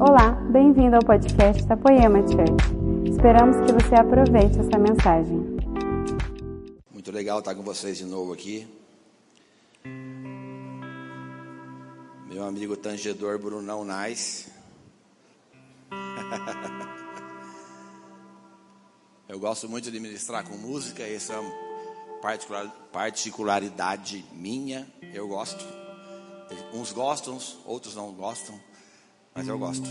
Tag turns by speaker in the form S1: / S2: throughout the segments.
S1: Olá, bem-vindo ao podcast da Poema Church. Esperamos que você aproveite essa mensagem.
S2: Muito legal estar com vocês de novo aqui. Meu amigo tangedor Brunão Nice. Eu gosto muito de ministrar com música, essa é uma particularidade minha. Eu gosto. Uns gostam, outros não gostam mas eu gosto.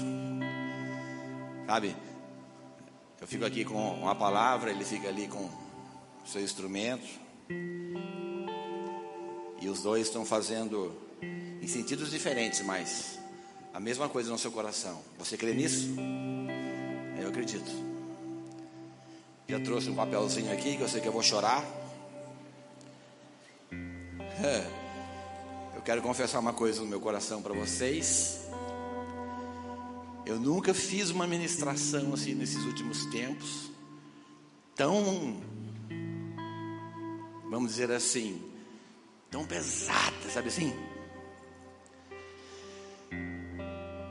S2: Sabe? Eu fico aqui com uma palavra, ele fica ali com o seu instrumento. E os dois estão fazendo em sentidos diferentes, mas a mesma coisa no seu coração. Você crê nisso? Eu acredito. Já trouxe um papelzinho aqui que eu sei que eu vou chorar. Eu quero confessar uma coisa no meu coração para vocês. Eu nunca fiz uma ministração assim nesses últimos tempos tão, vamos dizer assim, tão pesada, sabe assim?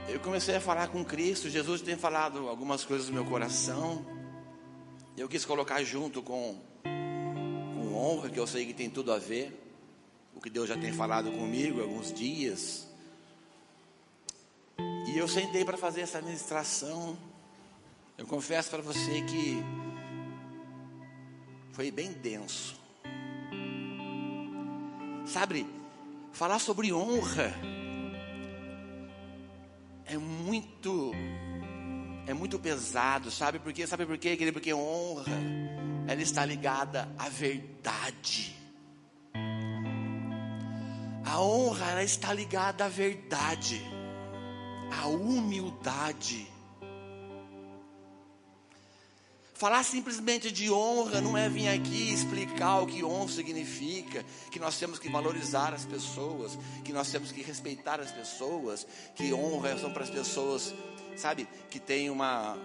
S2: Eu comecei a falar com Cristo, Jesus tem falado algumas coisas no meu coração. Eu quis colocar junto com, com honra, que eu sei que tem tudo a ver, o que Deus já tem falado comigo alguns dias. E eu sentei para fazer essa ministração. Eu confesso para você que foi bem denso. Sabe, falar sobre honra é muito é muito pesado, sabe por quê? Sabe por quê, querido? Porque honra ela está ligada à verdade. A honra ela está ligada à verdade a humildade. Falar simplesmente de honra não é vir aqui explicar o que honra significa, que nós temos que valorizar as pessoas, que nós temos que respeitar as pessoas, que honra são para as pessoas, sabe, que tem uma,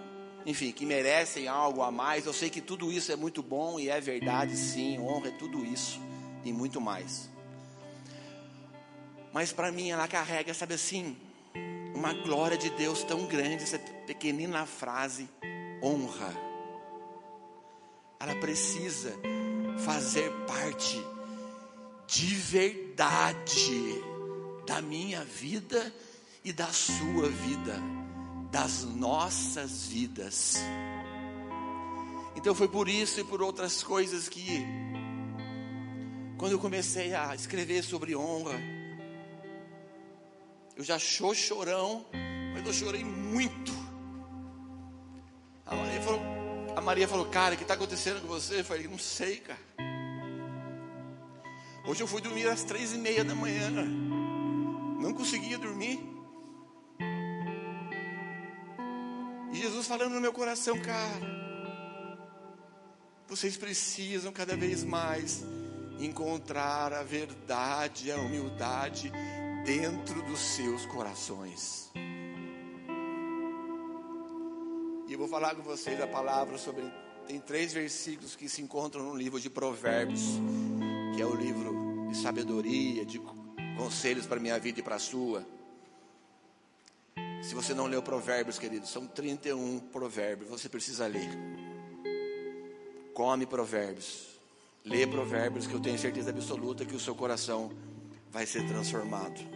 S2: enfim, que merecem algo a mais. Eu sei que tudo isso é muito bom e é verdade, sim, honra é tudo isso e muito mais. Mas para mim ela carrega, sabe assim, uma glória de Deus tão grande, essa pequenina frase, honra. Ela precisa fazer parte de verdade da minha vida e da sua vida, das nossas vidas. Então foi por isso e por outras coisas que, quando eu comecei a escrever sobre honra, eu já sou chorão, mas eu chorei muito. A Maria falou, a Maria falou cara, o que está acontecendo com você? Eu falei, não sei, cara. Hoje eu fui dormir às três e meia da manhã. Não conseguia dormir. E Jesus falando no meu coração, cara. Vocês precisam cada vez mais encontrar a verdade, a humildade dentro dos seus corações. E eu vou falar com vocês a palavra sobre. Tem três versículos que se encontram no livro de Provérbios, que é o livro de sabedoria, de conselhos para a minha vida e para a sua. Se você não leu Provérbios, querido, são 31 provérbios, você precisa ler. Come Provérbios. Lê Provérbios, que eu tenho certeza absoluta que o seu coração vai ser transformado.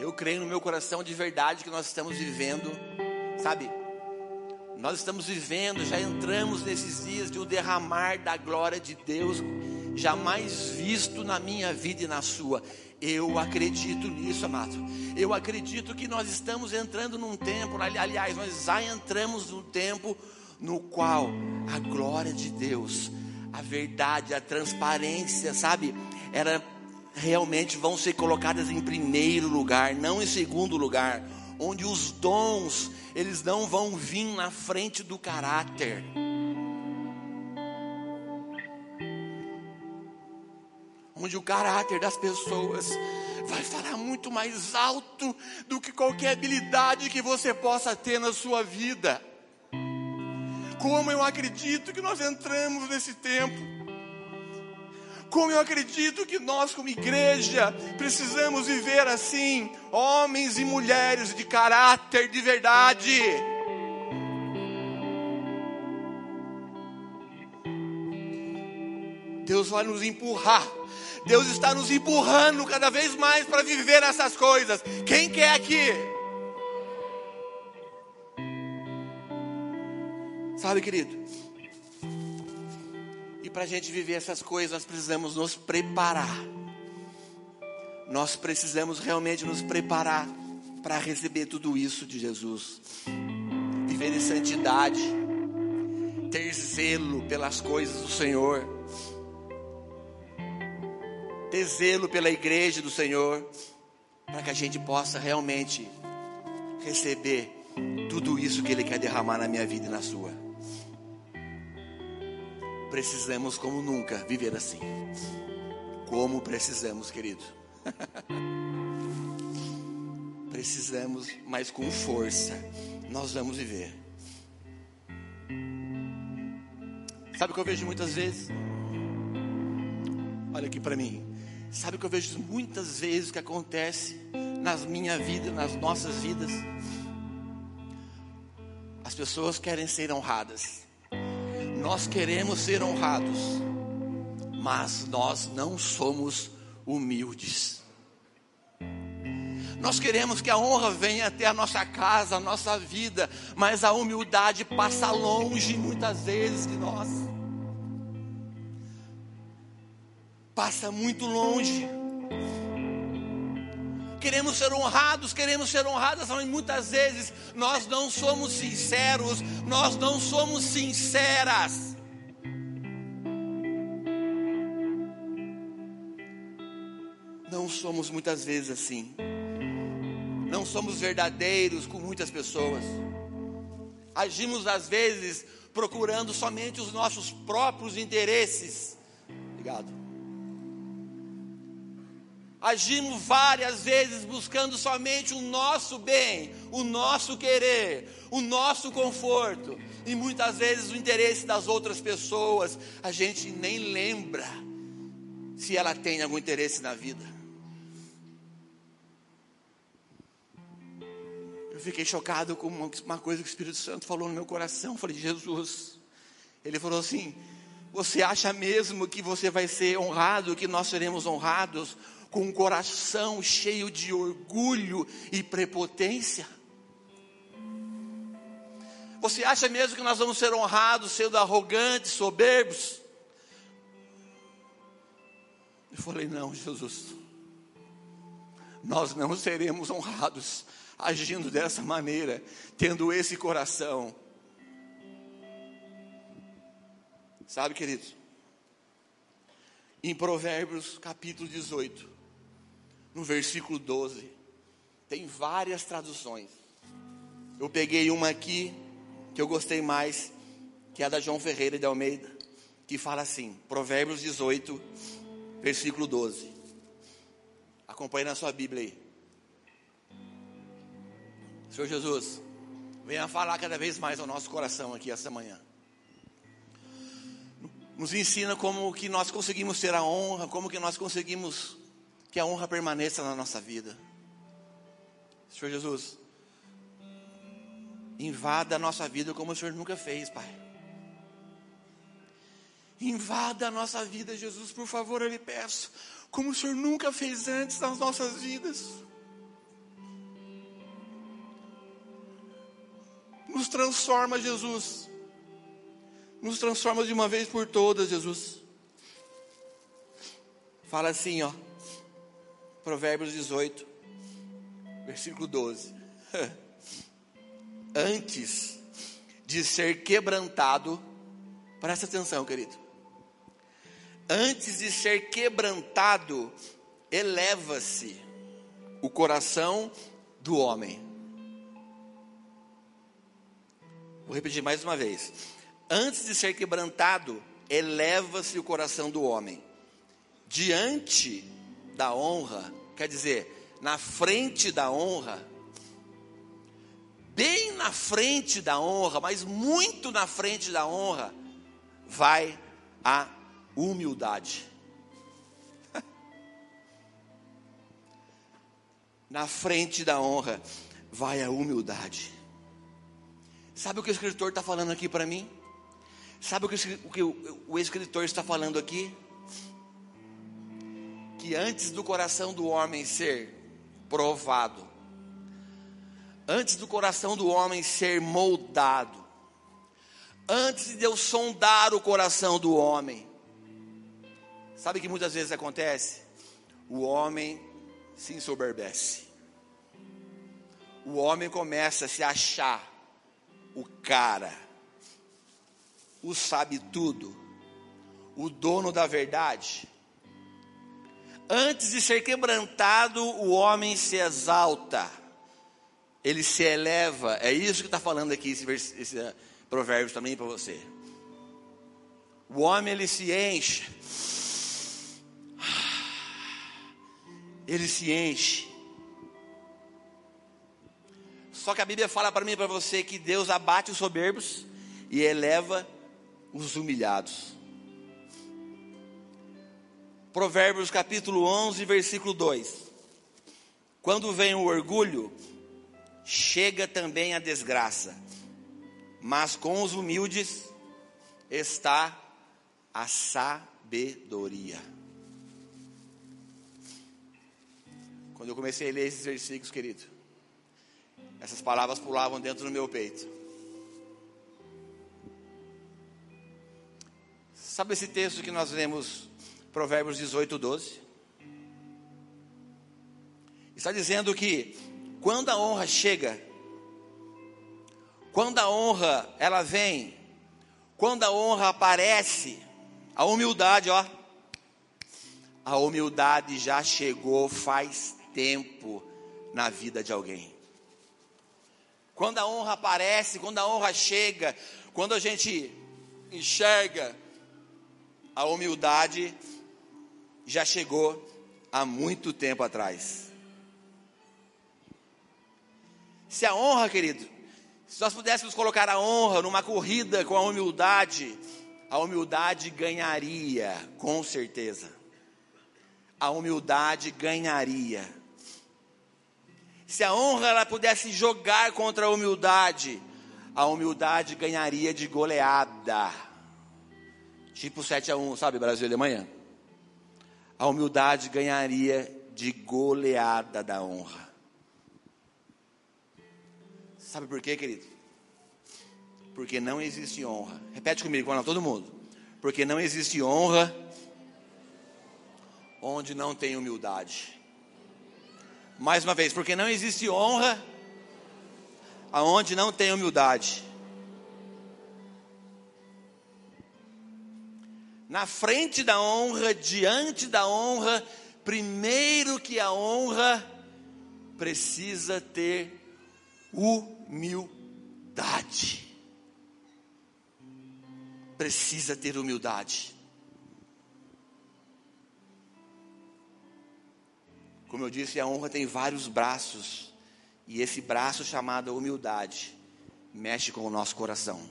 S2: Eu creio no meu coração de verdade que nós estamos vivendo, sabe? Nós estamos vivendo, já entramos nesses dias de um derramar da glória de Deus, jamais visto na minha vida e na sua. Eu acredito nisso, amado. Eu acredito que nós estamos entrando num tempo, aliás, nós já entramos num tempo no qual a glória de Deus a verdade, a transparência, sabe? Era realmente vão ser colocadas em primeiro lugar, não em segundo lugar, onde os dons, eles não vão vir na frente do caráter. Onde o caráter das pessoas vai falar muito mais alto do que qualquer habilidade que você possa ter na sua vida como eu acredito que nós entramos nesse tempo. Como eu acredito que nós, como igreja, precisamos viver assim, homens e mulheres de caráter de verdade. Deus vai nos empurrar. Deus está nos empurrando cada vez mais para viver essas coisas. Quem quer aqui? Sabe, querido? E para a gente viver essas coisas, nós precisamos nos preparar. Nós precisamos realmente nos preparar para receber tudo isso de Jesus. Viver em santidade, ter zelo pelas coisas do Senhor, ter zelo pela igreja do Senhor, para que a gente possa realmente receber tudo isso que Ele quer derramar na minha vida e na sua precisamos como nunca viver assim. Como precisamos, querido. precisamos, mas com força, nós vamos viver. Sabe o que eu vejo muitas vezes? Olha aqui para mim. Sabe o que eu vejo muitas vezes que acontece nas minha vida, nas nossas vidas? As pessoas querem ser honradas. Nós queremos ser honrados, mas nós não somos humildes. Nós queremos que a honra venha até a nossa casa, a nossa vida, mas a humildade passa longe muitas vezes de nós. Passa muito longe queremos ser honrados, queremos ser honradas, mas muitas vezes nós não somos sinceros, nós não somos sinceras. Não somos muitas vezes assim. Não somos verdadeiros com muitas pessoas. Agimos às vezes procurando somente os nossos próprios interesses. Obrigado. Agimos várias vezes buscando somente o nosso bem, o nosso querer, o nosso conforto, e muitas vezes o interesse das outras pessoas, a gente nem lembra se ela tem algum interesse na vida. Eu fiquei chocado com uma coisa que o Espírito Santo falou no meu coração. Eu falei, Jesus. Ele falou assim: Você acha mesmo que você vai ser honrado, que nós seremos honrados? Com um coração cheio de orgulho e prepotência? Você acha mesmo que nós vamos ser honrados sendo arrogantes, soberbos? Eu falei: Não, Jesus, nós não seremos honrados agindo dessa maneira, tendo esse coração. Sabe, queridos, em Provérbios capítulo 18, no versículo 12. Tem várias traduções. Eu peguei uma aqui que eu gostei mais, que é a da João Ferreira de Almeida, que fala assim: Provérbios 18, versículo 12. Acompanhe na sua Bíblia aí. Senhor Jesus, venha falar cada vez mais ao nosso coração aqui esta manhã. Nos ensina como que nós conseguimos ter a honra, como que nós conseguimos que a honra permaneça na nossa vida. Senhor Jesus, invada a nossa vida como o Senhor nunca fez, Pai. Invada a nossa vida, Jesus, por favor, eu lhe peço, como o Senhor nunca fez antes nas nossas vidas. Nos transforma, Jesus. Nos transforma de uma vez por todas, Jesus. Fala assim, ó. Provérbios 18, versículo 12. Antes de ser quebrantado, presta atenção, querido. Antes de ser quebrantado, eleva-se o coração do homem. Vou repetir mais uma vez. Antes de ser quebrantado, eleva-se o coração do homem. Diante da honra, Quer dizer, na frente da honra, bem na frente da honra, mas muito na frente da honra, vai a humildade. na frente da honra vai a humildade. Sabe o que o escritor está falando aqui para mim? Sabe o que o, o, o escritor está falando aqui? Que antes do coração do homem ser provado, antes do coração do homem ser moldado, antes de Deus sondar o coração do homem, sabe que muitas vezes acontece? O homem se ensoberbece. O homem começa a se achar o cara, o sabe tudo, o dono da verdade. Antes de ser quebrantado, o homem se exalta, ele se eleva. É isso que está falando aqui esse, esse uh, provérbio também para você. O homem ele se enche ele se enche. Só que a Bíblia fala para mim e para você que Deus abate os soberbos e eleva os humilhados. Provérbios capítulo 11, versículo 2. Quando vem o orgulho, chega também a desgraça, mas com os humildes está a sabedoria. Quando eu comecei a ler esses versículos, querido, essas palavras pulavam dentro do meu peito. Sabe esse texto que nós lemos, Provérbios 18, 12? Está dizendo que quando a honra chega, quando a honra ela vem, quando a honra aparece, a humildade, ó, a humildade já chegou faz tempo na vida de alguém. Quando a honra aparece, quando a honra chega, quando a gente enxerga a humildade, já chegou há muito tempo atrás. Se a honra, querido, se nós pudéssemos colocar a honra numa corrida com a humildade, a humildade ganharia, com certeza. A humildade ganharia. Se a honra ela pudesse jogar contra a humildade, a humildade ganharia de goleada. Tipo 7 a 1, sabe, Brasil e Alemanha? A humildade ganharia de goleada da honra. Sabe por quê, querido? Porque não existe honra. Repete comigo, não, todo mundo. Porque não existe honra onde não tem humildade. Mais uma vez, porque não existe honra aonde não tem humildade. Na frente da honra, diante da honra, primeiro que a honra precisa ter humildade. Precisa ter humildade. Como eu disse, a honra tem vários braços. E esse braço chamado humildade mexe com o nosso coração.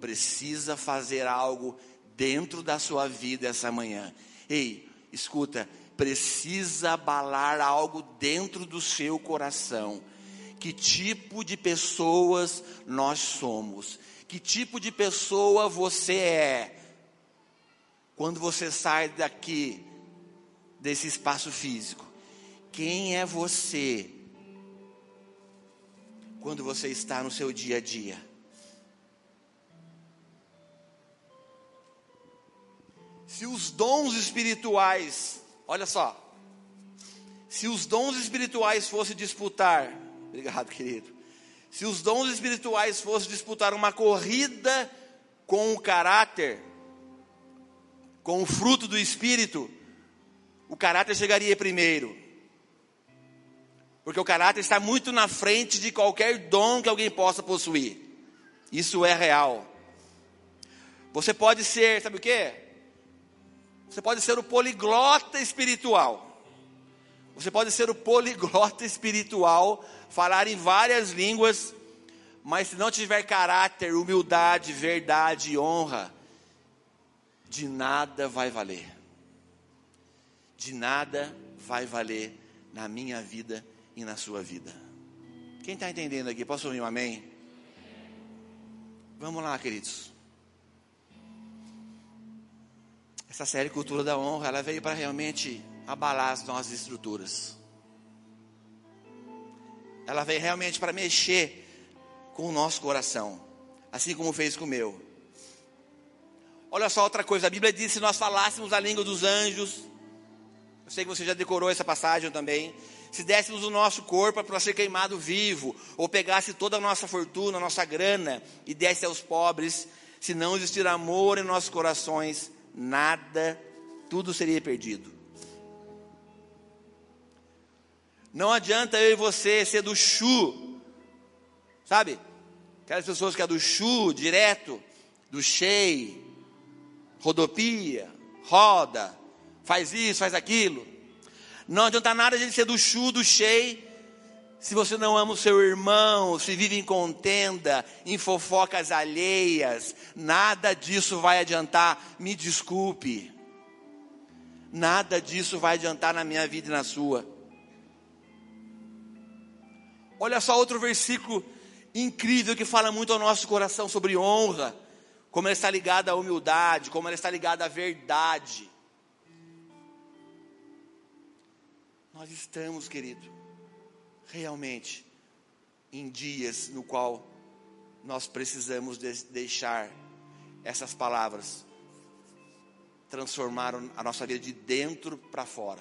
S2: Precisa fazer algo dentro da sua vida essa manhã. Ei, escuta, precisa abalar algo dentro do seu coração. Que tipo de pessoas nós somos? Que tipo de pessoa você é? Quando você sai daqui, desse espaço físico, quem é você quando você está no seu dia a dia? Se os dons espirituais, olha só, se os dons espirituais fossem disputar, obrigado querido, se os dons espirituais fossem disputar uma corrida com o caráter, com o fruto do espírito, o caráter chegaria primeiro. Porque o caráter está muito na frente de qualquer dom que alguém possa possuir. Isso é real. Você pode ser, sabe o que? Você pode ser o poliglota espiritual. Você pode ser o poliglota espiritual, falar em várias línguas, mas se não tiver caráter, humildade, verdade e honra, de nada vai valer. De nada vai valer na minha vida e na sua vida. Quem está entendendo aqui, posso ouvir um amém? Vamos lá, queridos. Essa série Cultura da Honra, ela veio para realmente abalar as nossas estruturas. Ela veio realmente para mexer com o nosso coração, assim como fez com o meu. Olha só outra coisa, a Bíblia diz: se nós falássemos a língua dos anjos, eu sei que você já decorou essa passagem também. Se dessemos o nosso corpo para ser queimado vivo, ou pegasse toda a nossa fortuna, a nossa grana e desse aos pobres, se não existir amor em nossos corações, nada, tudo seria perdido. Não adianta eu e você ser do chu, sabe? Aquelas pessoas que é do chu, direto, do chei, rodopia, roda, faz isso, faz aquilo. Não adianta nada a gente ser do chu, do chei, se você não ama o seu irmão, se vive em contenda, em fofocas alheias, nada disso vai adiantar, me desculpe. Nada disso vai adiantar na minha vida e na sua. Olha só outro versículo incrível que fala muito ao nosso coração sobre honra, como ela está ligada à humildade, como ela está ligada à verdade. Nós estamos, querido, realmente em dias no qual nós precisamos de deixar essas palavras transformar a nossa vida de dentro para fora,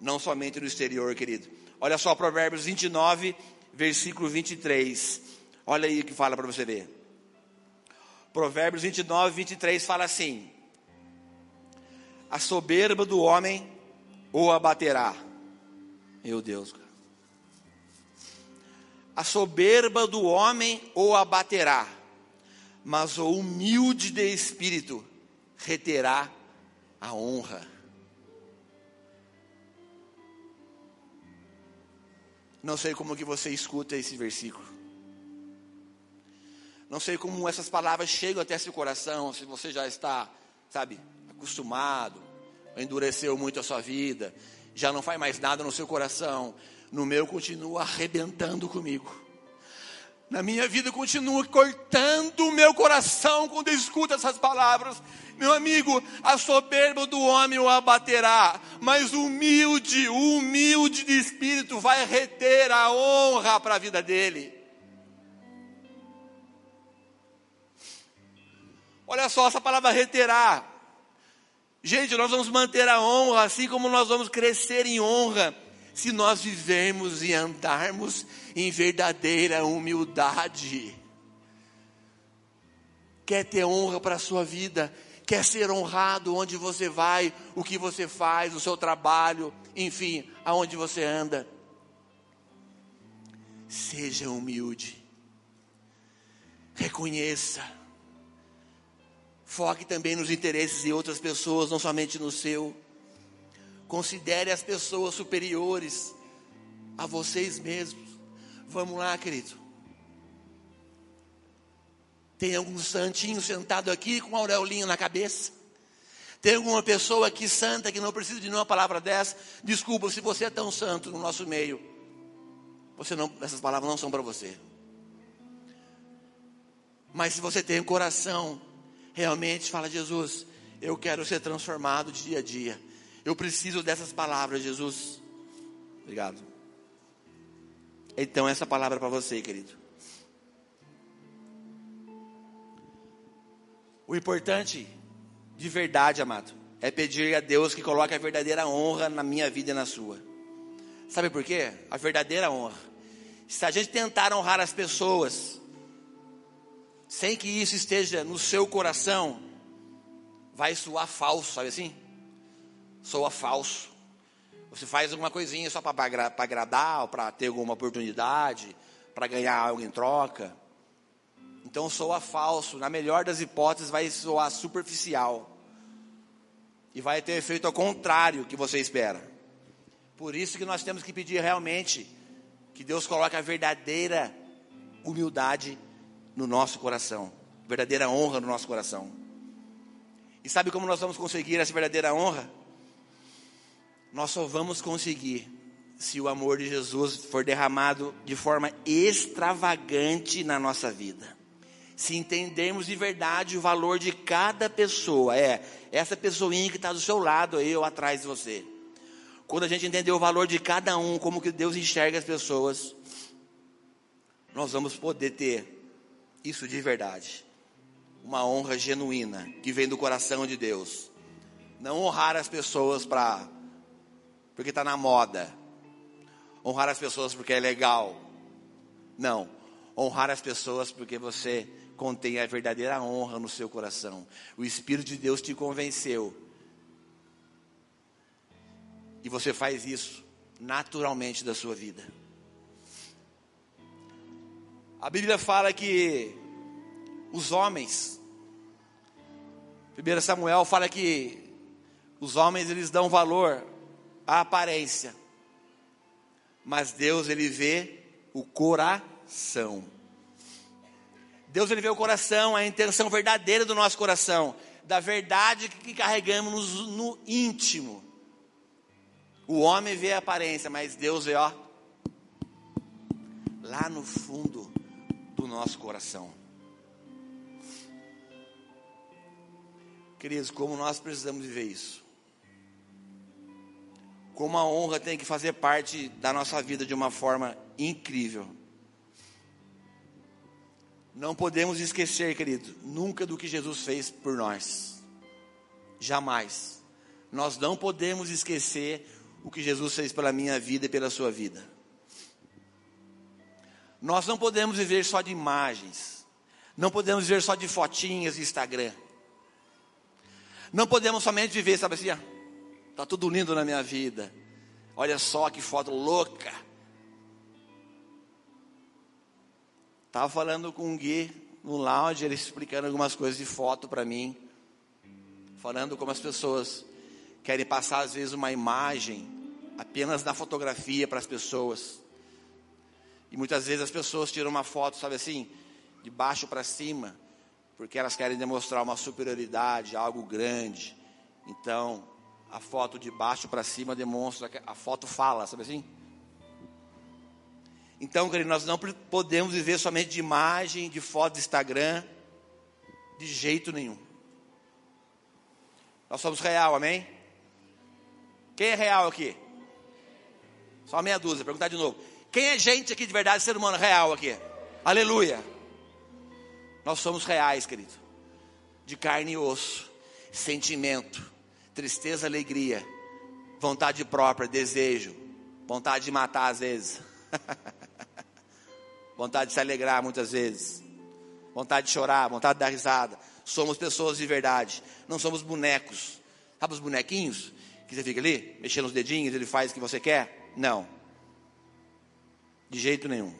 S2: não somente no exterior, querido. Olha só Provérbios 29, versículo 23. Olha aí o que fala para você ver. Provérbios 29, 23 fala assim: A soberba do homem o abaterá. Meu Deus, cara a soberba do homem o abaterá, mas o humilde de espírito reterá a honra. Não sei como que você escuta esse versículo. Não sei como essas palavras chegam até seu coração, se você já está, sabe, acostumado, endureceu muito a sua vida, já não faz mais nada no seu coração, no meu continua arrebentando comigo. Na minha vida continua cortando o meu coração quando eu escuto essas palavras. Meu amigo, a soberba do homem o abaterá, mas humilde, humilde de espírito vai reter a honra para a vida dele. Olha só essa palavra reterá. Gente, nós vamos manter a honra, assim como nós vamos crescer em honra se nós vivermos e andarmos em verdadeira humildade. Quer ter honra para a sua vida, quer ser honrado onde você vai, o que você faz, o seu trabalho, enfim, aonde você anda. Seja humilde, reconheça, foque também nos interesses de outras pessoas, não somente no seu. Considere as pessoas superiores a vocês mesmos. Vamos lá, querido. Tem algum santinho sentado aqui com um aureolinho na cabeça? Tem alguma pessoa aqui santa que não precisa de nenhuma palavra dessa? Desculpa, se você é tão santo no nosso meio, você não, essas palavras não são para você. Mas se você tem um coração, realmente fala, Jesus, eu quero ser transformado dia a dia. Eu preciso dessas palavras, Jesus. Obrigado. Então, essa palavra é para você, querido. O importante, de verdade, amado, é pedir a Deus que coloque a verdadeira honra na minha vida e na sua. Sabe por quê? A verdadeira honra. Se a gente tentar honrar as pessoas, sem que isso esteja no seu coração, vai soar falso, sabe assim? Soa falso. Você faz alguma coisinha só para agradar, ou para ter alguma oportunidade, para ganhar algo em troca. Então soa falso. Na melhor das hipóteses, vai soar superficial. E vai ter efeito ao contrário que você espera. Por isso que nós temos que pedir realmente que Deus coloque a verdadeira humildade no nosso coração, verdadeira honra no nosso coração. E sabe como nós vamos conseguir essa verdadeira honra? Nós só vamos conseguir se o amor de Jesus for derramado de forma extravagante na nossa vida. Se entendermos de verdade o valor de cada pessoa, é essa pessoinha que está do seu lado ou atrás de você. Quando a gente entender o valor de cada um, como que Deus enxerga as pessoas, nós vamos poder ter isso de verdade. Uma honra genuína que vem do coração de Deus. Não honrar as pessoas para porque está na moda, honrar as pessoas porque é legal. Não. Honrar as pessoas porque você contém a verdadeira honra no seu coração. O Espírito de Deus te convenceu. E você faz isso naturalmente da sua vida. A Bíblia fala que os homens, 1 Samuel fala que os homens eles dão valor à aparência mas Deus ele vê o coração. Deus ele vê o coração, a intenção verdadeira do nosso coração, da verdade que carregamos no íntimo. O homem vê a aparência, mas Deus vê, ó, lá no fundo do nosso coração. Queridos, como nós precisamos viver isso como a honra tem que fazer parte da nossa vida de uma forma incrível. Não podemos esquecer, querido, nunca do que Jesus fez por nós. Jamais. Nós não podemos esquecer o que Jesus fez pela minha vida e pela sua vida. Nós não podemos viver só de imagens. Não podemos viver só de fotinhas de Instagram. Não podemos somente viver, sabe assim, Tá tudo lindo na minha vida. Olha só que foto louca. Tava falando com o Gui no lounge, ele explicando algumas coisas de foto para mim. Falando como as pessoas querem passar às vezes uma imagem apenas na fotografia para as pessoas. E muitas vezes as pessoas tiram uma foto, sabe assim, de baixo para cima, porque elas querem demonstrar uma superioridade, algo grande. Então, a foto de baixo para cima demonstra que a foto fala, sabe assim? Então, querido, nós não podemos viver somente de imagem, de foto de Instagram, de jeito nenhum. Nós somos real, amém? Quem é real aqui? Só meia dúzia, perguntar de novo. Quem é gente aqui de verdade, ser humano real aqui? Aleluia. Nós somos reais, querido. De carne e osso, sentimento, tristeza, alegria, vontade própria, desejo, vontade de matar às vezes, vontade de se alegrar muitas vezes, vontade de chorar, vontade de dar risada. Somos pessoas de verdade, não somos bonecos. Sabe os bonequinhos que você fica ali, mexendo os dedinhos, ele faz o que você quer? Não, de jeito nenhum.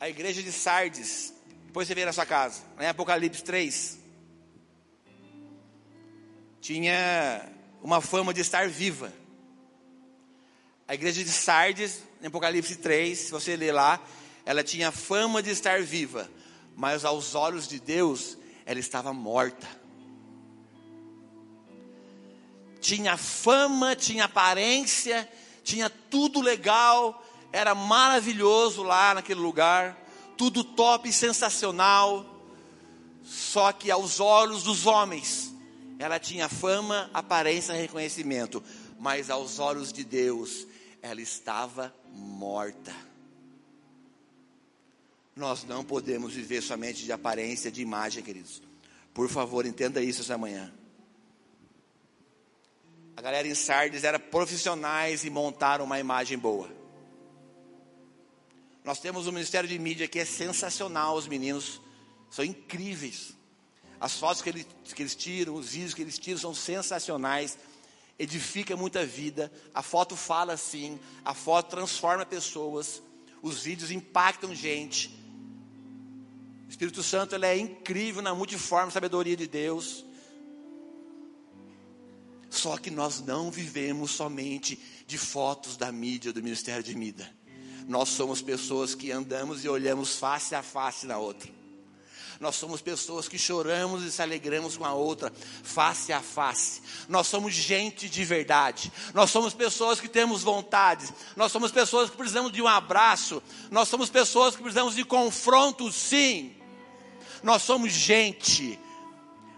S2: A igreja de Sardes depois você vê na sua casa. Em Apocalipse 3. Tinha uma fama de estar viva. A igreja de Sardes, em Apocalipse 3, se você ler lá, ela tinha fama de estar viva, mas aos olhos de Deus, ela estava morta. Tinha fama, tinha aparência, tinha tudo legal, era maravilhoso lá naquele lugar, tudo top, sensacional. Só que aos olhos dos homens, ela tinha fama, aparência reconhecimento, mas aos olhos de Deus, ela estava morta. Nós não podemos viver somente de aparência, de imagem, queridos. Por favor, entenda isso essa manhã. A galera em Sardes era profissionais e montaram uma imagem boa. Nós temos um ministério de mídia que é sensacional, os meninos são incríveis. As fotos que eles, que eles tiram, os vídeos que eles tiram são sensacionais, edifica muita vida. A foto fala assim, a foto transforma pessoas, os vídeos impactam gente. O Espírito Santo ele é incrível na multiforme sabedoria de Deus. Só que nós não vivemos somente de fotos da mídia, do ministério de mídia nós somos pessoas que andamos e olhamos face a face na outra. Nós somos pessoas que choramos e se alegramos com a outra, face a face. Nós somos gente de verdade. Nós somos pessoas que temos vontades. Nós somos pessoas que precisamos de um abraço. Nós somos pessoas que precisamos de confronto, sim. Nós somos gente.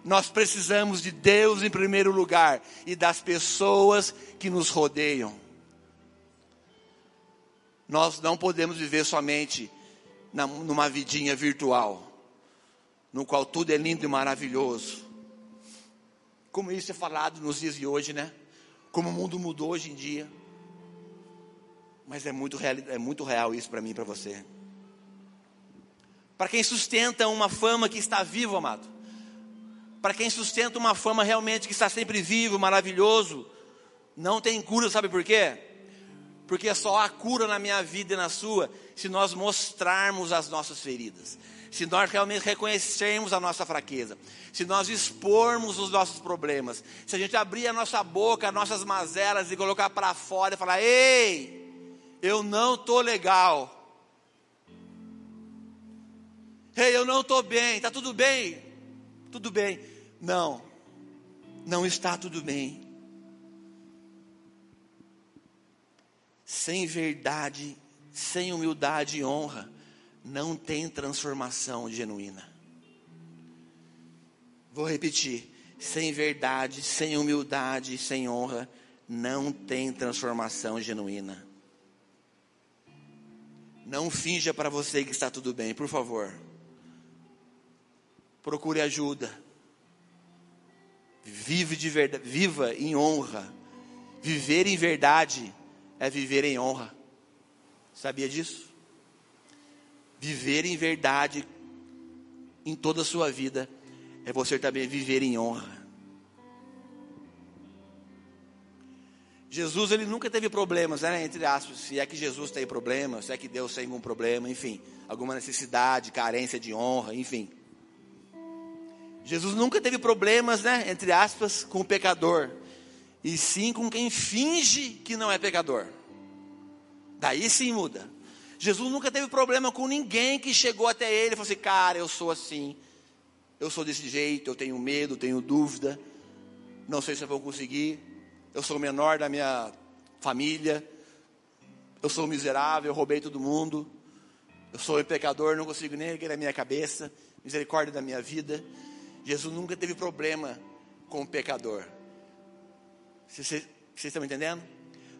S2: Nós precisamos de Deus em primeiro lugar e das pessoas que nos rodeiam. Nós não podemos viver somente na, numa vidinha virtual, no qual tudo é lindo e maravilhoso. Como isso é falado nos dias de hoje, né? Como o mundo mudou hoje em dia. Mas é muito real, é muito real isso para mim e para você. Para quem sustenta uma fama que está viva, amado. Para quem sustenta uma fama realmente que está sempre vivo, maravilhoso, não tem cura, sabe por quê? Porque só há cura na minha vida e na sua se nós mostrarmos as nossas feridas, se nós realmente reconhecermos a nossa fraqueza, se nós expormos os nossos problemas, se a gente abrir a nossa boca, as nossas mazelas e colocar para fora e falar: ei, eu não estou legal. Ei, eu não estou bem, está tudo bem? Tudo bem. Não, não está tudo bem. Sem verdade sem humildade e honra, não tem transformação genuína. Vou repetir: sem verdade, sem humildade, sem honra, não tem transformação genuína. Não finja para você que está tudo bem, por favor. Procure ajuda. Vive de verdade, viva em honra. Viver em verdade é viver em honra. Sabia disso? Viver em verdade em toda a sua vida é você também viver em honra. Jesus ele nunca teve problemas, né? entre aspas, se é que Jesus tem problemas, se é que Deus tem algum problema, enfim, alguma necessidade, carência de honra, enfim. Jesus nunca teve problemas, né, entre aspas, com o pecador, e sim com quem finge que não é pecador. Daí sim muda. Jesus nunca teve problema com ninguém que chegou até ele e falou assim: Cara, eu sou assim, eu sou desse jeito, eu tenho medo, tenho dúvida, não sei se eu vou conseguir, eu sou o menor da minha família, eu sou miserável, eu roubei todo mundo, eu sou um pecador, não consigo nem erguer a minha cabeça, misericórdia da minha vida. Jesus nunca teve problema com o pecador. Vocês, estão entendendo?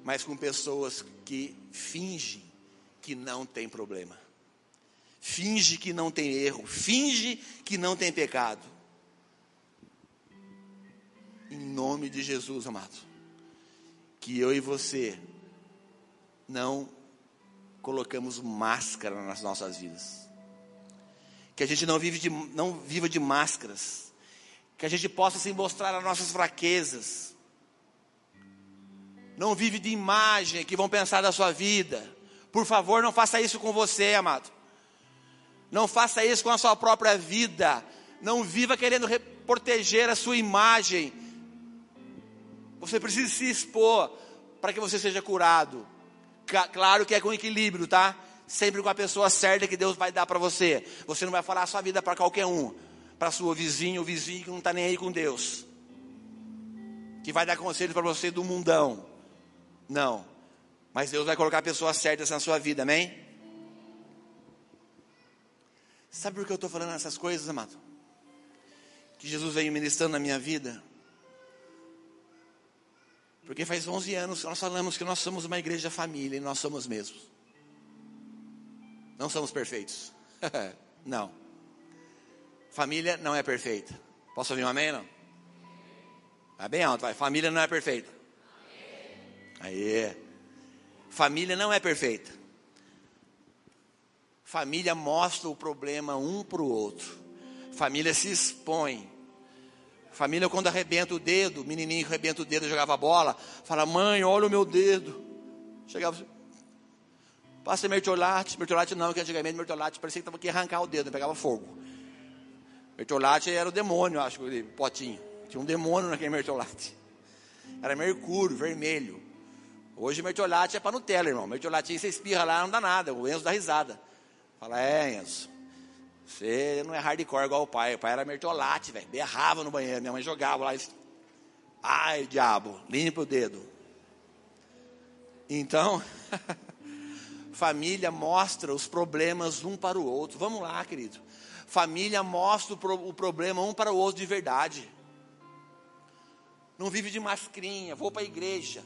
S2: mas com pessoas que fingem que não tem problema. Finge que não tem erro, finge que não tem pecado. Em nome de Jesus, amado. Que eu e você não colocamos máscara nas nossas vidas. Que a gente não, vive de, não viva de máscaras. Que a gente possa se mostrar as nossas fraquezas não vive de imagem que vão pensar da sua vida. Por favor, não faça isso com você, amado. Não faça isso com a sua própria vida. Não viva querendo proteger a sua imagem. Você precisa se expor para que você seja curado. Claro que é com equilíbrio, tá? Sempre com a pessoa certa que Deus vai dar para você. Você não vai falar a sua vida para qualquer um. Para sua vizinho, o vizinho que não está nem aí com Deus. Que vai dar conselho para você do mundão. Não. Mas Deus vai colocar pessoas certas na sua vida, amém? Sabe por que eu estou falando essas coisas, amado? Que Jesus veio ministrando na minha vida. Porque faz 11 anos que nós falamos que nós somos uma igreja família e nós somos mesmos. Não somos perfeitos. não. Família não é perfeita. Posso ouvir um amém? Não? Vai bem alto, vai. Família não é perfeita. Aí. Família não é perfeita. Família mostra o problema um para o outro. Família se expõe. Família, quando arrebenta o dedo, o menininho arrebenta o dedo, jogava bola, fala: Mãe, olha o meu dedo. Chegava assim, passa mertiolate. Mertiolate não, que antigamente mertiolate parecia que estava aqui arrancar o dedo, pegava fogo. Mertiolate era o demônio, acho, o potinho. Tinha um demônio naquele mertiolate. Era mercúrio, vermelho. Hoje mertiolate é para Nutella, irmão. Mertiolatinho você espirra lá, não dá nada. O Enzo dá risada. Fala, é, Enzo. Você não é hardcore igual o pai. O pai era mertolate, velho. Berrava no banheiro. Minha mãe jogava lá. Ai, diabo, limpa o dedo. Então, família mostra os problemas um para o outro. Vamos lá, querido. Família mostra o problema um para o outro de verdade. Não vive de mascrinha, vou para a igreja.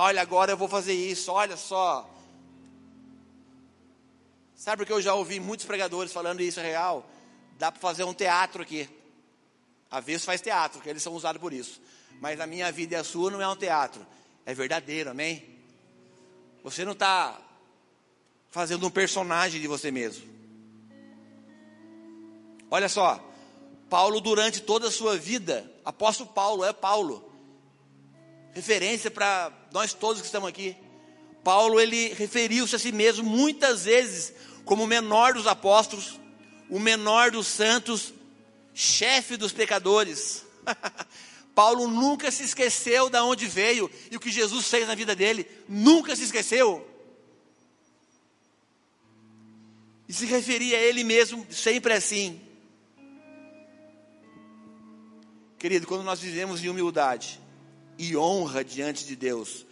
S2: Olha, agora eu vou fazer isso, olha só. Sabe porque eu já ouvi muitos pregadores falando isso é real? Dá para fazer um teatro aqui. A vez faz teatro, que eles são usados por isso. Mas a minha vida e a sua não é um teatro. É verdadeiro, amém? Você não está fazendo um personagem de você mesmo. Olha só, Paulo, durante toda a sua vida, apóstolo Paulo, é Paulo, referência para nós todos que estamos aqui. Paulo, ele referiu-se a si mesmo muitas vezes como o menor dos apóstolos, o menor dos santos, chefe dos pecadores. Paulo nunca se esqueceu de onde veio e o que Jesus fez na vida dele, nunca se esqueceu. E se referia a ele mesmo sempre assim. Querido, quando nós vivemos em humildade e honra diante de Deus,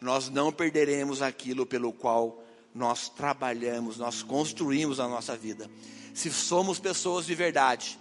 S2: nós não perderemos aquilo pelo qual nós trabalhamos, nós construímos a nossa vida. Se somos pessoas de verdade,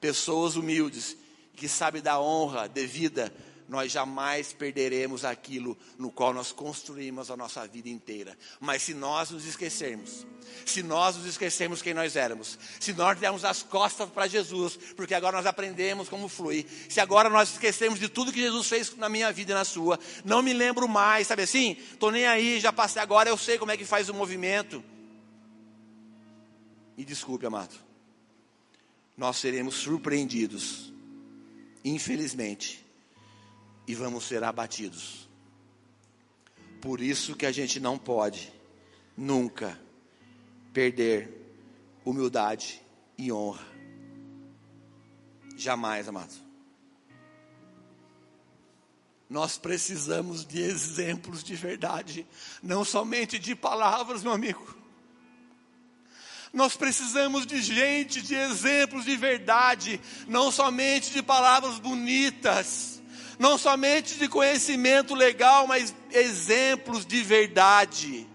S2: pessoas humildes, que sabem da honra devida, nós jamais perderemos aquilo no qual nós construímos a nossa vida inteira. Mas se nós nos esquecermos, se nós nos esquecermos quem nós éramos, se nós dermos as costas para Jesus, porque agora nós aprendemos como flui, se agora nós esquecemos de tudo que Jesus fez na minha vida e na sua, não me lembro mais, sabe assim? Estou nem aí, já passei agora, eu sei como é que faz o movimento. E desculpe, amado, nós seremos surpreendidos, infelizmente, e vamos ser abatidos. Por isso que a gente não pode nunca perder humildade e honra. Jamais, amado. Nós precisamos de exemplos de verdade, não somente de palavras, meu amigo. Nós precisamos de gente, de exemplos de verdade, não somente de palavras bonitas não somente de conhecimento legal, mas exemplos de verdade.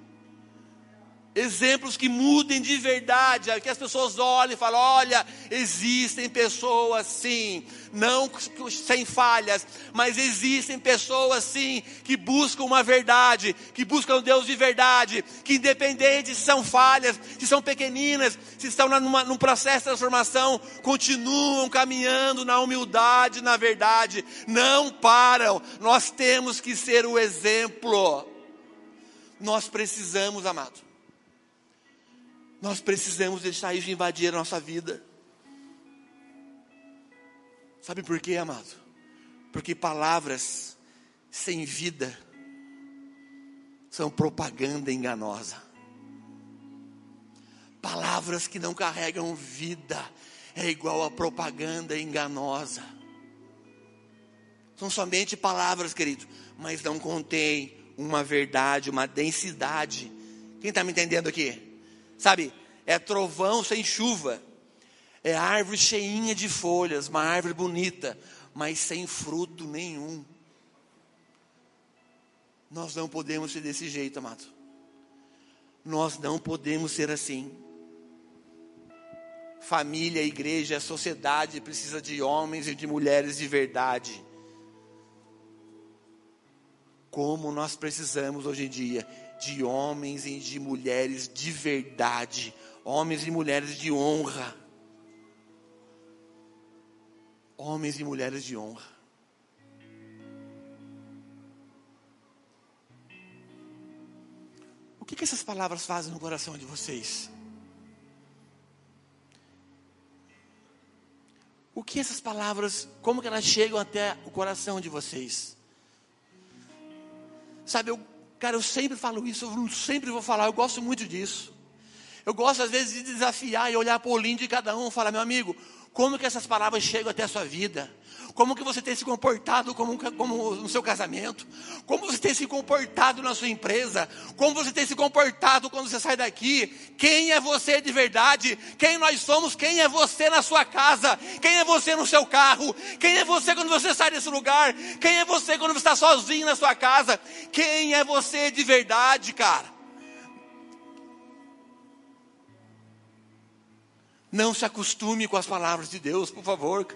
S2: Exemplos que mudem de verdade, que as pessoas olhem e falem: olha, existem pessoas sim, não sem falhas, mas existem pessoas sim que buscam uma verdade, que buscam um Deus de verdade, que independente se são falhas, se são pequeninas, se estão numa, num processo de transformação, continuam caminhando na humildade, na verdade, não param. Nós temos que ser o exemplo. Nós precisamos, amado nós precisamos deixar isso invadir a nossa vida. Sabe por quê, amado? Porque palavras sem vida são propaganda enganosa. Palavras que não carregam vida é igual a propaganda enganosa. São somente palavras, querido, mas não contém uma verdade, uma densidade. Quem está me entendendo aqui? Sabe, é trovão sem chuva. É árvore cheinha de folhas, uma árvore bonita, mas sem fruto nenhum. Nós não podemos ser desse jeito, amado. Nós não podemos ser assim. Família, igreja, sociedade precisa de homens e de mulheres de verdade. Como nós precisamos hoje em dia de homens e de mulheres de verdade, homens e mulheres de honra. Homens e mulheres de honra. O que, que essas palavras fazem no coração de vocês? O que essas palavras, como que elas chegam até o coração de vocês? Sabe, eu Cara, eu sempre falo isso, eu sempre vou falar, eu gosto muito disso. Eu gosto às vezes de desafiar e olhar para o olhinho de cada um e falar, meu amigo, Como que essas palavras chegam até a sua vida? Como que você tem se comportado como, como no seu casamento? Como você tem se comportado na sua empresa? Como você tem se comportado quando você sai daqui? Quem é você de verdade? Quem nós somos? Quem é você na sua casa? Quem é você no seu carro? Quem é você quando você sai desse lugar? Quem é você quando você está sozinho na sua casa? Quem é você de verdade, cara? Não se acostume com as palavras de Deus, por favor.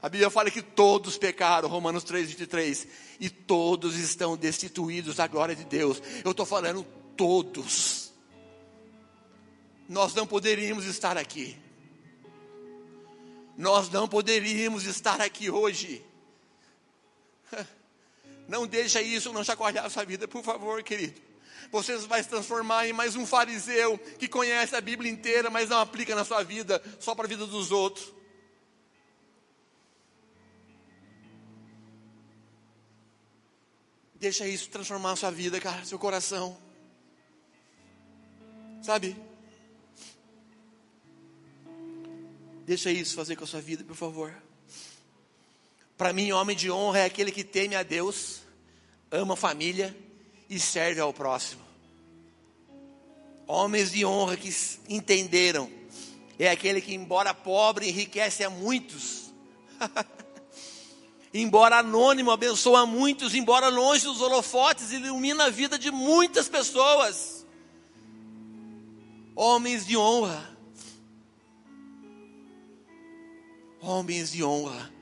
S2: A Bíblia fala que todos pecaram, Romanos 3, 23, e todos estão destituídos da glória de Deus. Eu estou falando todos. Nós não poderíamos estar aqui. Nós não poderíamos estar aqui hoje. Não deixa isso não chacoalhar a sua vida, por favor, querido você vai se transformar em mais um fariseu que conhece a Bíblia inteira, mas não aplica na sua vida, só para a vida dos outros. Deixa isso transformar a sua vida, cara, seu coração. Sabe? Deixa isso fazer com a sua vida, por favor. Para mim, homem de honra é aquele que teme a Deus, ama a família e serve ao próximo. Homens de honra que entenderam, é aquele que, embora pobre, enriquece a muitos. embora anônimo, abençoa muitos, embora longe dos holofotes, ilumina a vida de muitas pessoas. Homens de honra. Homens de honra.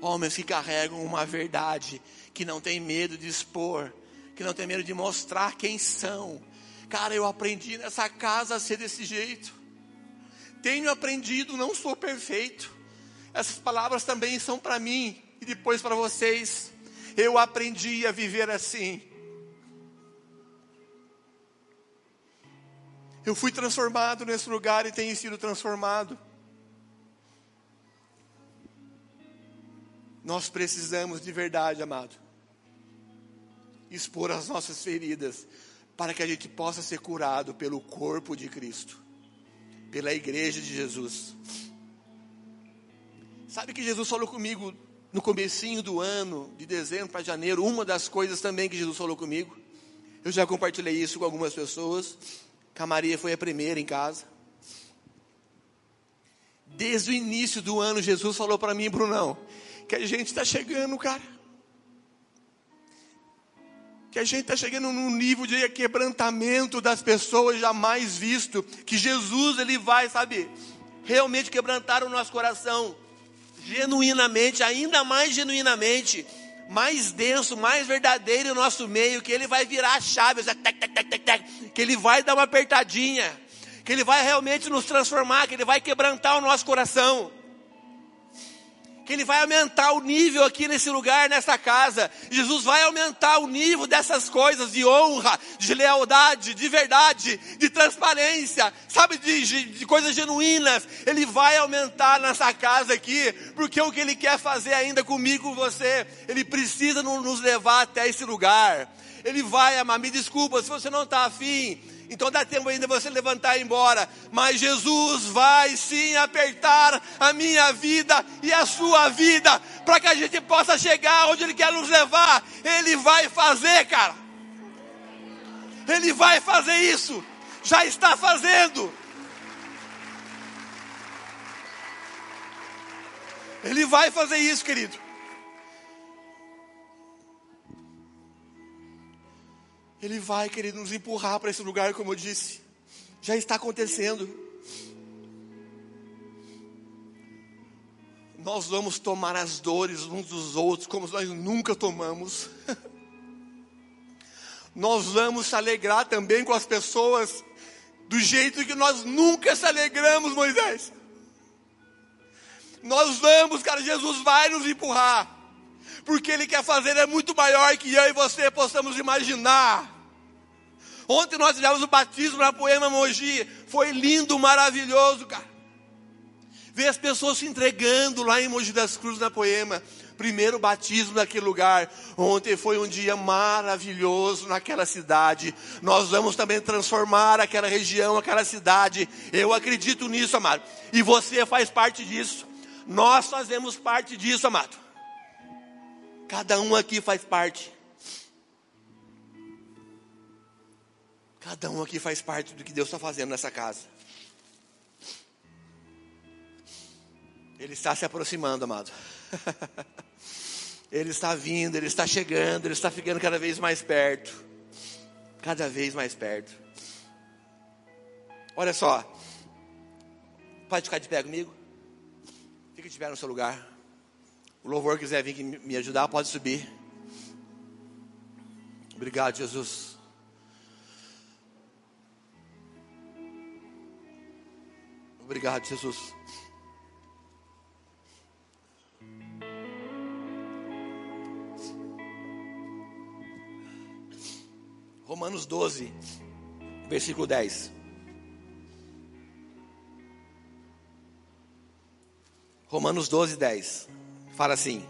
S2: Homens que carregam uma verdade, que não tem medo de expor, que não tem medo de mostrar quem são. Cara, eu aprendi nessa casa a ser desse jeito. Tenho aprendido, não sou perfeito. Essas palavras também são para mim e depois para vocês. Eu aprendi a viver assim. Eu fui transformado nesse lugar e tenho sido transformado. Nós precisamos de verdade, amado expor as nossas feridas, para que a gente possa ser curado pelo corpo de Cristo, pela igreja de Jesus. Sabe que Jesus falou comigo no comecinho do ano, de dezembro para janeiro, uma das coisas também que Jesus falou comigo. Eu já compartilhei isso com algumas pessoas. Que a Maria foi a primeira em casa. Desde o início do ano, Jesus falou para mim, Brunão, que a gente está chegando, cara que a gente está chegando num nível de quebrantamento das pessoas jamais visto, que Jesus ele vai, sabe, realmente quebrantar o nosso coração, genuinamente, ainda mais genuinamente, mais denso, mais verdadeiro no nosso meio, que ele vai virar a chave, que ele vai dar uma apertadinha, que ele vai realmente nos transformar, que ele vai quebrantar o nosso coração que Ele vai aumentar o nível aqui nesse lugar, nessa casa. Jesus vai aumentar o nível dessas coisas de honra, de lealdade, de verdade, de transparência, sabe, de, de, de coisas genuínas. Ele vai aumentar nessa casa aqui, porque o que Ele quer fazer ainda comigo, com você, Ele precisa nos levar até esse lugar. Ele vai amar, me desculpa se você não está afim então dá tempo ainda você levantar e ir embora. Mas Jesus vai sim apertar a minha vida e a sua vida, para que a gente possa chegar onde Ele quer nos levar. Ele vai fazer, cara. Ele vai fazer isso. Já está fazendo. Ele vai fazer isso, querido. Ele vai, querer nos empurrar para esse lugar, como eu disse. Já está acontecendo. Nós vamos tomar as dores uns dos outros como nós nunca tomamos. nós vamos se alegrar também com as pessoas do jeito que nós nunca se alegramos, Moisés. Nós vamos, cara, Jesus vai nos empurrar porque Ele quer fazer é muito maior que eu e você possamos imaginar. Ontem nós tivemos o batismo na Poema Mogi, foi lindo, maravilhoso, cara. ver as pessoas se entregando lá em Mogi das Cruzes, na Poema. Primeiro batismo naquele lugar. Ontem foi um dia maravilhoso naquela cidade. Nós vamos também transformar aquela região, aquela cidade. Eu acredito nisso, amado. E você faz parte disso. Nós fazemos parte disso, amado. Cada um aqui faz parte. Cada um aqui faz parte do que Deus está fazendo nessa casa. Ele está se aproximando, amado. ele está vindo, ele está chegando, ele está ficando cada vez mais perto. Cada vez mais perto. Olha só. Pode ficar de pé comigo? Fica de pé no seu lugar. O louvor quiser vir me ajudar, pode subir. Obrigado, Jesus. Obrigado, Jesus. Romanos 12, versículo 10. Romanos 12, 10. Fala assim: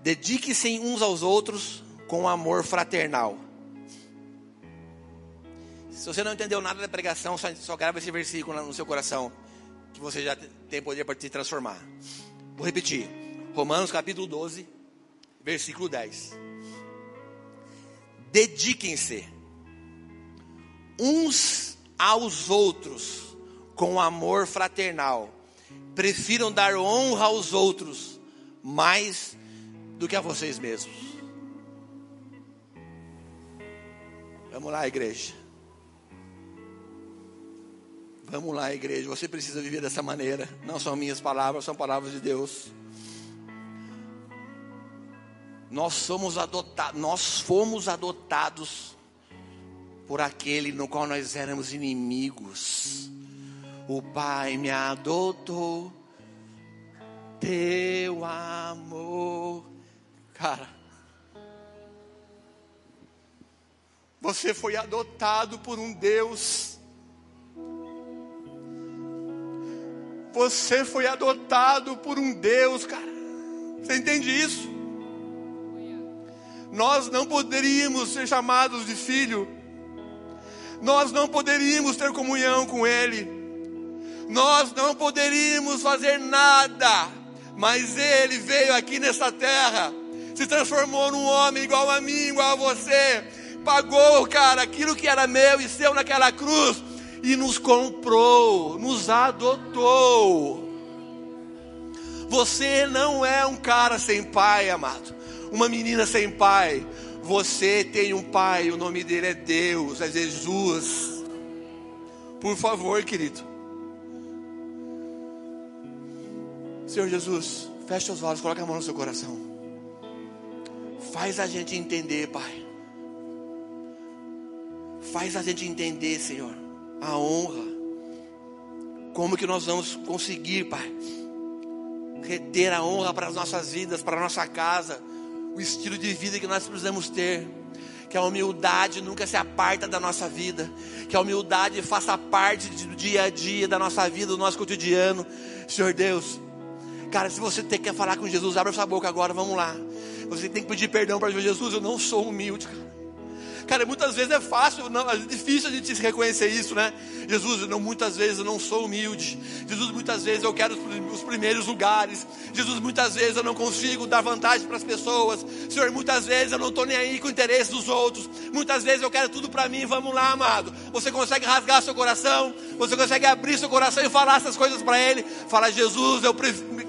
S2: Dedique-se uns aos outros com amor fraternal. Se você não entendeu nada da pregação, só, só grava esse versículo no seu coração, que você já tem poder para te transformar. Vou repetir. Romanos capítulo 12, versículo 10 dediquem-se uns aos outros com amor fraternal. Prefiram dar honra aos outros mais do que a vocês mesmos. Vamos lá, igreja. Vamos lá, igreja. Você precisa viver dessa maneira. Não são minhas palavras, são palavras de Deus. Nós somos adotados, nós fomos adotados por aquele no qual nós éramos inimigos. O Pai me adotou, teu amor. Cara, você foi adotado por um Deus. Você foi adotado por um Deus, cara. Você entende isso? nós não poderíamos ser chamados de filho, nós não poderíamos ter comunhão com Ele, nós não poderíamos fazer nada, mas Ele veio aqui nessa terra, se transformou num homem igual a mim, igual a você, pagou, cara, aquilo que era meu e seu naquela cruz, e nos comprou, nos adotou. Você não é um cara sem pai, amado uma menina sem pai. Você tem um pai, o nome dele é Deus, é Jesus. Por favor, querido. Senhor Jesus, feche os olhos, coloque a mão no seu coração. Faz a gente entender, Pai. Faz a gente entender, Senhor, a honra. Como que nós vamos conseguir, Pai, reter a honra para as nossas vidas, para a nossa casa o estilo de vida que nós precisamos ter. Que a humildade nunca se aparta da nossa vida. Que a humildade faça parte do dia a dia da nossa vida, do nosso cotidiano. Senhor Deus, cara, se você tem que falar com Jesus, abre sua boca agora, vamos lá. Você tem que pedir perdão para Jesus. Eu não sou humilde, cara. Cara, muitas vezes é fácil, não, é difícil a gente reconhecer isso, né? Jesus, não, muitas vezes eu não sou humilde. Jesus, muitas vezes eu quero os primeiros lugares. Jesus, muitas vezes eu não consigo dar vantagem para as pessoas. Senhor, muitas vezes eu não estou nem aí com o interesse dos outros. Muitas vezes eu quero tudo para mim. Vamos lá, amado. Você consegue rasgar seu coração? Você consegue abrir seu coração e falar essas coisas para Ele? Fala, Jesus, eu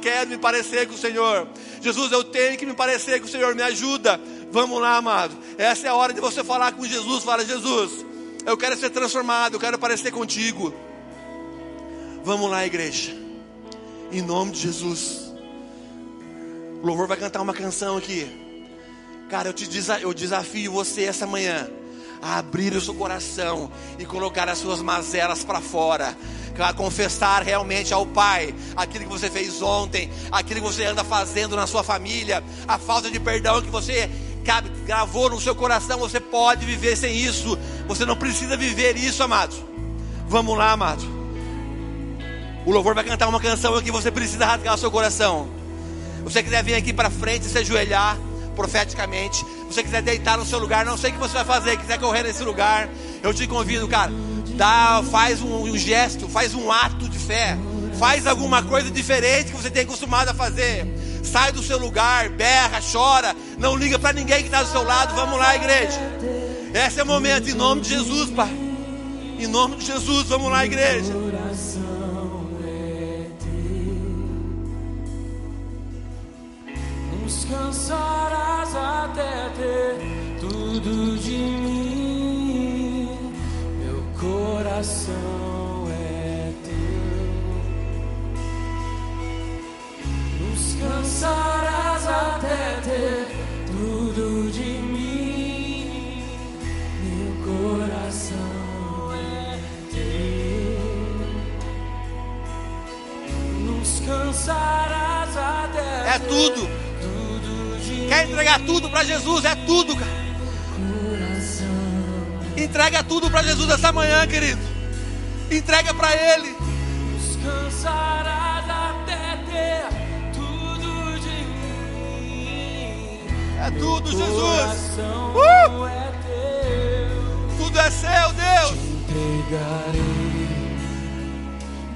S2: quero me parecer com o Senhor. Jesus, eu tenho que me parecer com o Senhor. Me ajuda. Vamos lá, amado. Essa é a hora de você falar com Jesus. Fala, Jesus, eu quero ser transformado, eu quero parecer contigo. Vamos lá, igreja. Em nome de Jesus. O louvor vai cantar uma canção aqui. Cara, eu te desafio, eu desafio você essa manhã a abrir o seu coração e colocar as suas mazelas para fora. A confessar realmente ao Pai aquilo que você fez ontem, aquilo que você anda fazendo na sua família, a falta de perdão que você cabe, gravou no seu coração, você pode viver sem isso. Você não precisa viver isso, amados. Vamos lá, amados. O louvor vai cantar uma canção aqui, você precisa rasgar o seu coração. Você quiser vir aqui para frente e se ajoelhar profeticamente. Você quiser deitar no seu lugar, não sei o que você vai fazer, quiser correr nesse lugar, eu te convido, cara. Dá, faz um, um gesto, faz um ato de fé. Faz alguma coisa diferente que você tem acostumado a fazer. Sai do seu lugar, berra, chora, não liga para ninguém que está do seu lado. Vamos lá, igreja. Esse é o momento, em nome de Jesus, Pai. Em nome de Jesus, vamos lá, igreja.
S3: Nos cansarás até ter tudo de mim. Meu coração é teu. Nos cansarás até ter É
S2: tudo. Quer entregar tudo para Jesus? É tudo, cara. Entrega tudo para Jesus essa manhã, querido. Entrega para Ele.
S3: Nos cansarás até ter tudo de mim.
S2: É tudo, Jesus. Uh!
S3: é.
S2: Tudo é seu, Deus.
S3: Entregarei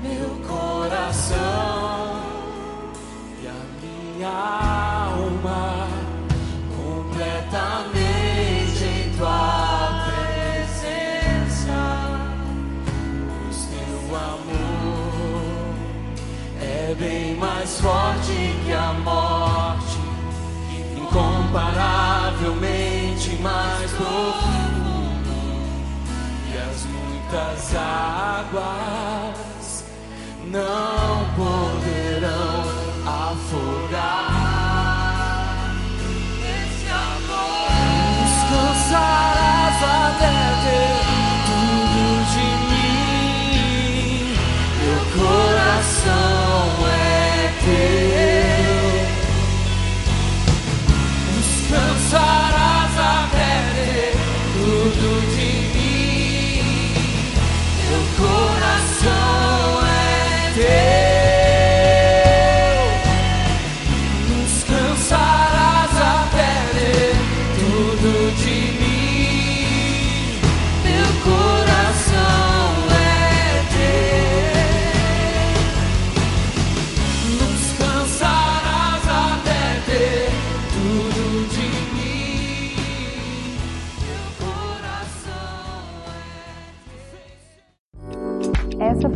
S3: meu coração mais forte que a morte, incomparavelmente mais profundo. E as muitas águas não poderão